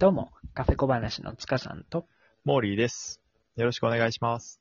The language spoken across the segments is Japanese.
どうも、カフェ小話の塚さんと、モーリーです。よろしくお願いします。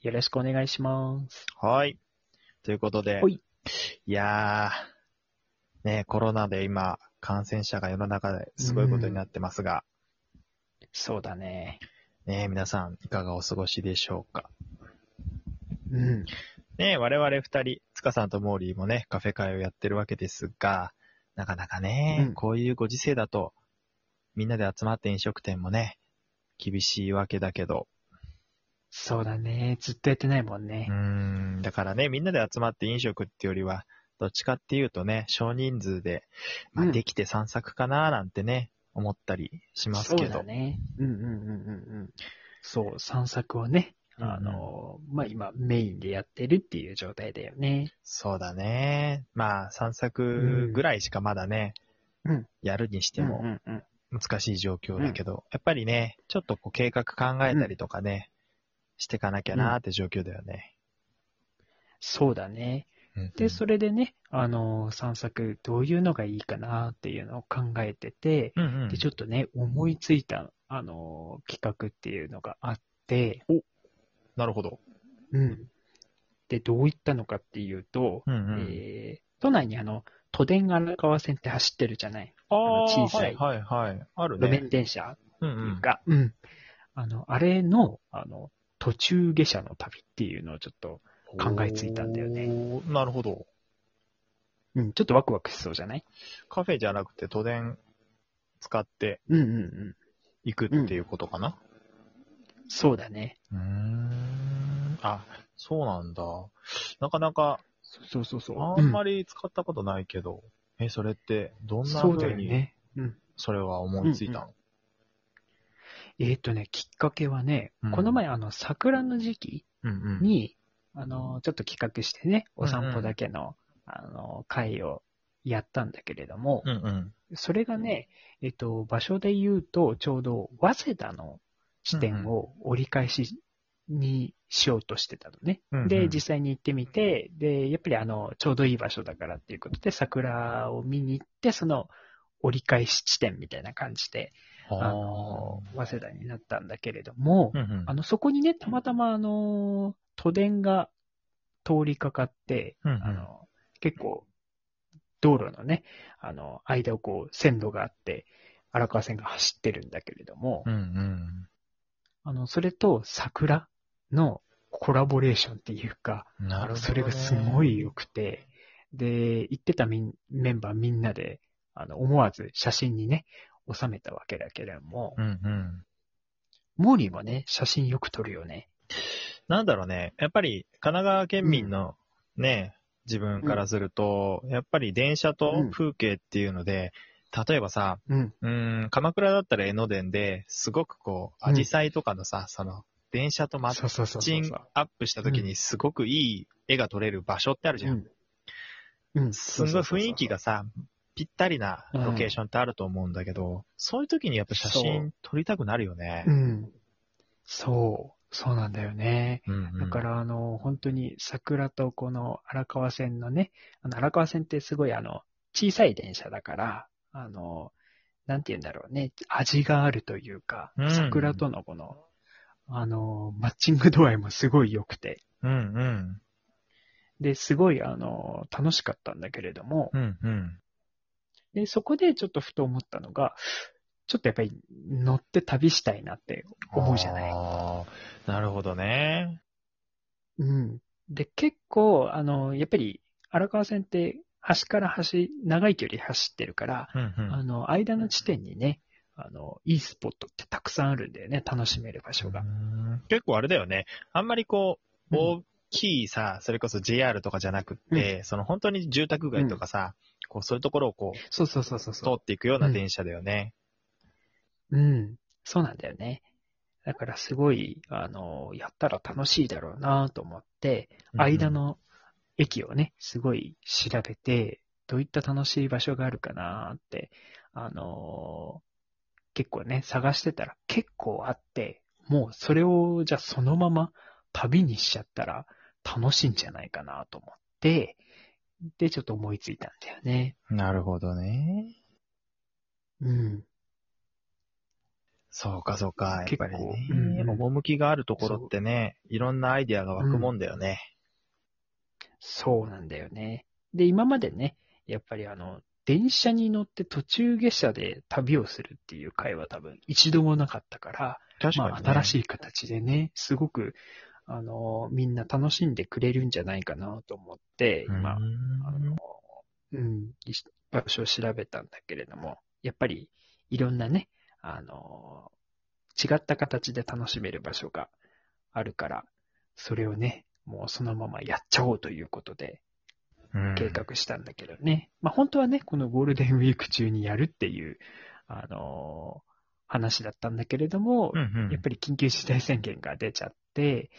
よろしくお願いします。はい。ということで、ほいいやー、ね、コロナで今、感染者が世の中ですごいことになってますが、そうだね。ね、皆さんいかがお過ごしでしょうか？うん。ね、我々二人、塚さんとモーリーもね、カフェ会をやってるわけですが、なかなかね、うんこういうご時世だと、みんなで集まって飲食店もね、厳しいわけだけど、そうだね。ずっとやってないもんうねー。ん、だからね、みんなで集まって飲食ってよりは、どっちかっていうとね、少人数で、まあ、うんできて散策かななんてね、思ったりしますけど。そうだね。うんうんうんうんうん。そう、散策をね、あの、まあ、今メインでやってるっていう状態だよね。そうだね。まあ、散策ぐらいしかまだね、うんやるにしてうんもうんうん。難しい状況だけど、やっぱりね、ちょっとこう計画考えたりとかね、していかなきゃなーって状況だよね。そうだね。うんで、それでね、あの、散策どういうのがいいかなっていうのを考えてて、うんうんで、ちょっとね、思いついた、あの、企画っていうのがあって、なるほど。うん。で、どういったのかっていうと、うんうん。えー都内にあの、都電荒川線って走ってるじゃない小さいはいはいはい。ある路ね。面電車うんうん。が、うん。あの、あれの、あの、途中下車の旅っていうのをちょっと、考えついたんだよね。なるほど。うん、ちょっとワクワクしそうじゃない？カフェじゃなくて都電使ってうんうんうん。行くっていうことかな？そうだね。うーん。あ、そうなんだ。なかなか、そうそうそう。あんまり使ったことないけど、え、それってどんなそうだ風によね。うん。それは思いついたの？えっ、とね、きっかけはね、うんこの前、あの、桜の時期うんうん。に、あの、ちょっと企画してね、お散歩うんうんだけの、あの、会をやったんだけれども、うんうん。それがね、えっと、場所で言うと、ちょうど、早稲田の地点を折り返しにしようとしてたのね。うんうんで、実際に行ってみて、で、やっぱりあの、ちょうどいい場所だからっていうことで、桜を見に行って、その、折り返し地点みたいな感じで、あの、早稲田になったんだけれども、うんうんあの、そこにね、たまたまあの、都電が通りかかって、うんうんあの、結構、道路のね、あの、間をこう、線路があって、荒川線が走ってるんだけれども、うんうん。あの、それと桜のコラボレーションっていうか、なるほど、ね。それがすごい良くて、で、行ってたメンバーみんなで、あの、思わず写真にね、収めたわけだけれども、うんうん。モーリーもね、写真よく撮るよね。なんだろうね。やっぱり神奈川県民のね、自分からすると、やっぱり電車と風景っていうので、例えばさ、うん。ん、鎌倉だったら江ノ電で、すごくこう、うんアジサイとかのさ、その、電車とマッチンアップした時にすごくいい絵が撮れる場所ってあるじゃん。うん。うん。すんごい雰囲気がさ、ぴったりなロケーションってあると思うんだけど、そういう時にやっぱ写真撮りたくなるよねう。ん。そう。そうなんだよね。うんうんだから、あの、本当に桜とこの荒川線のね、あの、荒川線ってすごいあの、小さい電車だから、あの、なんて言うんだろうね、味があるというかう、ん桜とのこの、あの、マッチング度合いもすごい良くて、うんうん。で、すごいあの、楽しかったんだけれども、うんうん。で、そこでちょっとふと思ったのが、ちょっとやっぱり乗って旅したいなって思うじゃない。あーなるほどね。うん。で、結構、あの、やっぱり荒川線って端から端、長い距離走ってるから、うんうんあの、間の地点にね、あの、いいスポットってたくさんあるんだよね、楽しめる場所がう。ん結構あれだよね。あんまりこう、うん大きいさ、それこそ JR とかじゃなくって、その本当に住宅街とかさ、こうそういうところをこう、そうそうそうそう通そっていくような電車だよね。う。うん。そうなんだよね。だからすごい、あの、やったら楽しいだろうなと思って、間の駅をね、すごい調べて、どういった楽しい場所があるかなって、あのー結構ね、探してたら結構あって、もうそれをじゃあそのまま旅にしちゃったら楽しいんじゃないかなと思って、で、ちょっと思いついたんだよね。なるほどね。うん。そうか、そうか。やっぱりね、うん趣があるところってね、いろんなアイディアが湧くもんだよね。そうなんだよね。で、今までね、やっぱりあの、電車に乗って途中下車で旅をするっていう会は多分一度もなかったから、確かに、ね。まあ新しい形でね、すごく、あの、みんな楽しんでくれるんじゃないかなと思って、今、うんあの、うん、い場所を調べたんだけれども、やっぱりいろんなね、あの、違った形で楽しめる場所があるから、それをね、もうそのままやっちゃおうということでうん計画したんだけどね。まあ本当はね、このゴールデンウィーク中にやるっていう、あの話だったんだけれども、うんうん。やっぱり緊急事態宣言が出ちゃって、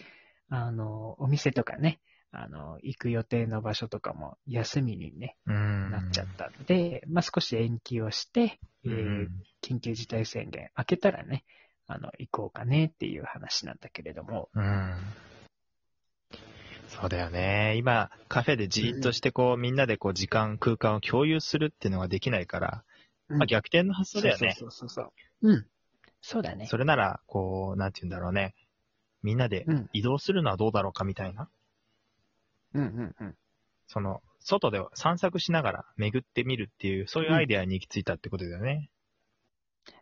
あの、お店とかね、あの、行く予定の場所とかも休みにね、うんなっちゃったんで、まあ少し延期をして、えうーん緊急事態宣言明けたらね、あの、行こうかねっていう話なんだけれども、うん。そうだよね。今、カフェでじーっとして、こう、みんなでこう、時間、空間を共有するっていうのができないから、まあ、逆転の発想だよね。そうそうそうそう。うん。そうだね。それなら、こう、なんて言うんだろうね。みんなでうん。移動するのはどうだろうかみたいな。うんうんうん。その、外で散策しながら巡ってみるっていう、そういうアイデアに行き着いたってことだよね。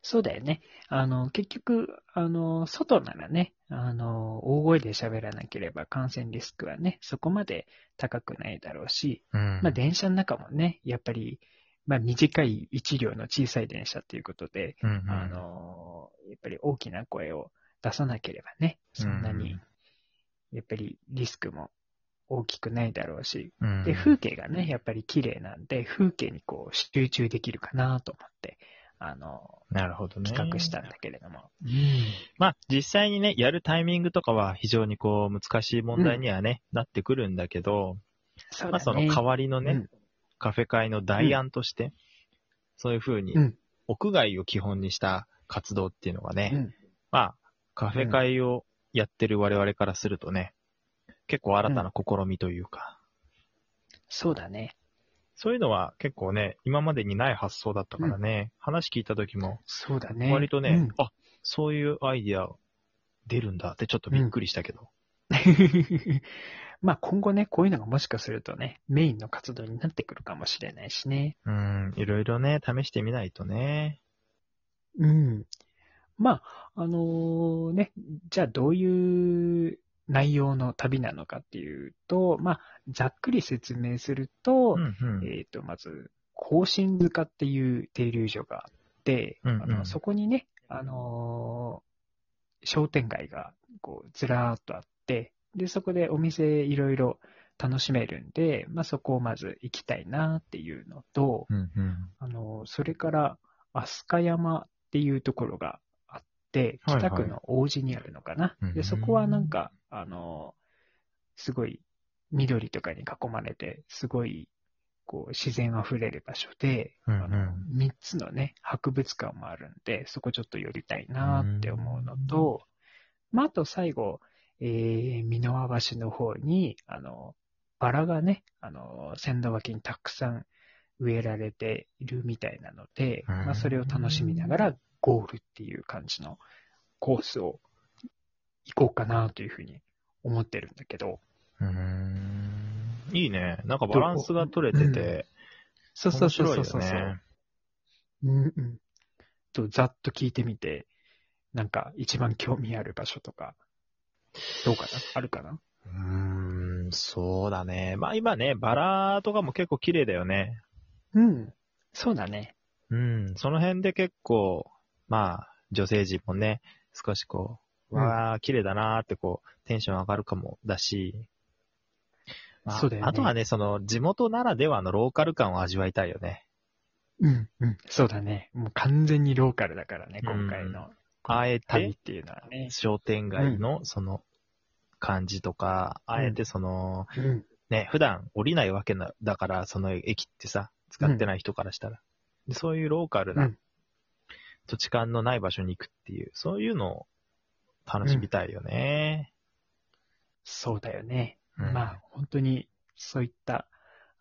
そうだよね。あの、結局、あの、外ならね、あの、大声で喋らなければ感染リスクはね、そこまで高くないだろうし、うん。まあ電車の中もね、やっぱり、まあ短い一両の小さい電車ということで、うんうん、あの、やっぱり大きな声を出さなければね、そんなに、やっぱりリスクも大きくないだろうし、うん、で、風景がね、やっぱり綺麗なんで、風景にこう集中できるかなと思って、あの、なるほどね。企画したんだけれども。まあ、実際にね、やるタイミングとかは非常にこう、難しい問題にはね、なってくるんだけど、まあ、そうだね。その代わりのね、うんカフェ会の代案として、そういうふうにうん、屋外を基本にした活動っていうのがね、うんまあ、カフェ会をやってる我々からするとね、結構新たな試みというか、そうだね。そういうのは結構ね、今までにない発想だったからね、話聞いた時も、そうだね。割とね、うんあ、そういうアイディア出るんだってちょっとびっくりしたけど。まあ今後ね、こういうのがもしかするとね、メインの活動になってくるかもしれないしね。うん、いろいろね、試してみないとね。うん。まあ、あのーね、じゃあどういう内容の旅なのかっていうと、まあ、ざっくり説明すると、うんうん。えっ、と、まず、甲信塚っていう停留所があって、うんうんあのそこにね、あのー商店街がこうずらーっとあって、で、そこでお店いろいろ楽しめるんで、まあ、そこをまず行きたいなっていうのと、うんうん。あのーそれから、飛鳥山っていうところがあって、はいはい北区の王子にあるのかな。うんで、そこはなんか、あのーすごい緑とかに囲まれて、すごい、こう、自然あふれる場所で、うんうん。あの、3つのね、博物館もあるんで、そこちょっと寄りたいなって思うのと、まあ、あと最後、えー、箕輪橋の方に、あの、バラがね、あの、線路脇にたくさん植えられているみたいなので、うんまあ、それを楽しみながらゴールっていう感じのコースを行こうかなというふうに思ってるんだけど、うーん。いいね。なんかバランスが取れてて、そうそう面そうそうそう。うんうん。と、ざっと聞いてみて、なんか一番興味ある場所とか、どうかな？あるかな？うーん、そうだね。まあ今ね、バラとかも結構綺麗だよね。うん。そうだね。うん、その辺で結構、まあ、女性陣もね、少しこう、うんわあ、綺麗だなーってこう、テンション上がるかもだし、まあそうだよねあとはね、その、地元ならではのローカル感を味わいたいよね。うん、うん。そうだね。もう完全にローカルだからね、今回のあえ旅てっ、ていうのはね。商店街のその、感じとか、あえてその、うん。ね、普段降りないわけなだから、その駅ってさ、使ってない人からしたら。でそういうローカルう。なん土地勘のない場所に行くっていう、そういうのを楽しみたいよね。そうだよね。うんまあ、本当に、そういった、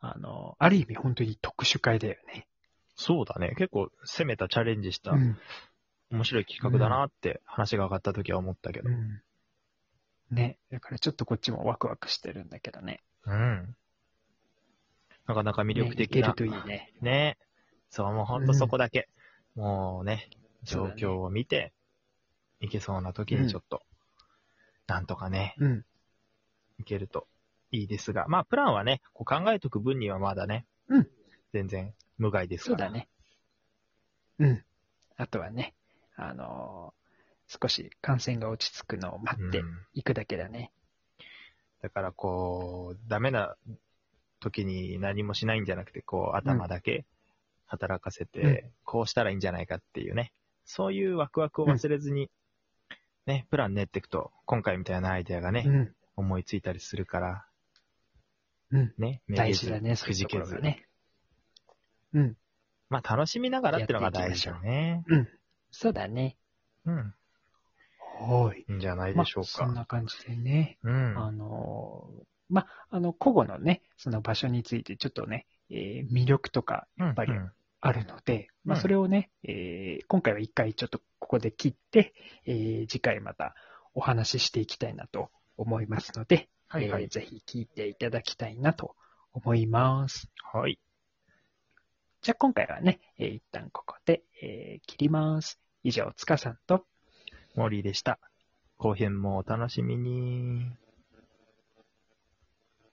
あの、ある意味本当に特殊会だよね。そうだね。結構攻めたチャレンジしたうん。面白い企画だなって話が上がった時は思ったけど。うん。ね。だからちょっとこっちもワクワクしてるんだけどね。うん。なかなか魅力ね、い的な。けるといいね。ね。そう、もうほんとそこだけ。もうね、状況を見て、いけそうな時にちょっと、なんとかね、うん。いけるといいですが、まあ、プランはね、こう考えとく分にはまだね、うん全然無害ですから。そうだね。うん。あとはね、あのー少し感染が落ち着くのを待ってうんいくだけだね。だからこう、ダメな時に何もしないんじゃなくて、こう、頭だけ働かせて、うんこうしたらいいんじゃないかっていうね、そういうワクワクを忘れずに、ね、プラン練っていくと、今回みたいなアイデアがね、うん。思いついたりするから、うん。ね、大事だね、そういうとくじけず。ころがね。うん。まあ、楽しみながらっていうのが大事だね。うん。そうだね。うん。はい。いいんじゃないまあでしょうか。そんな感じでね。うん。あのーまあ、あの、個々のね、その場所についてちょっとね、えー魅力とかやっぱりうんあるので、まあ、うんそれをね、えー今回は一回ちょっとここで切って、えー次回またお話ししていきたいなと思いますので、はいはいえーぜひ聞いていただきたいなと思います。はい。じゃあ今回はね、えー一旦ここで、えー切ります。以上、つかさんと、モーリーでした。後編もお楽しみに。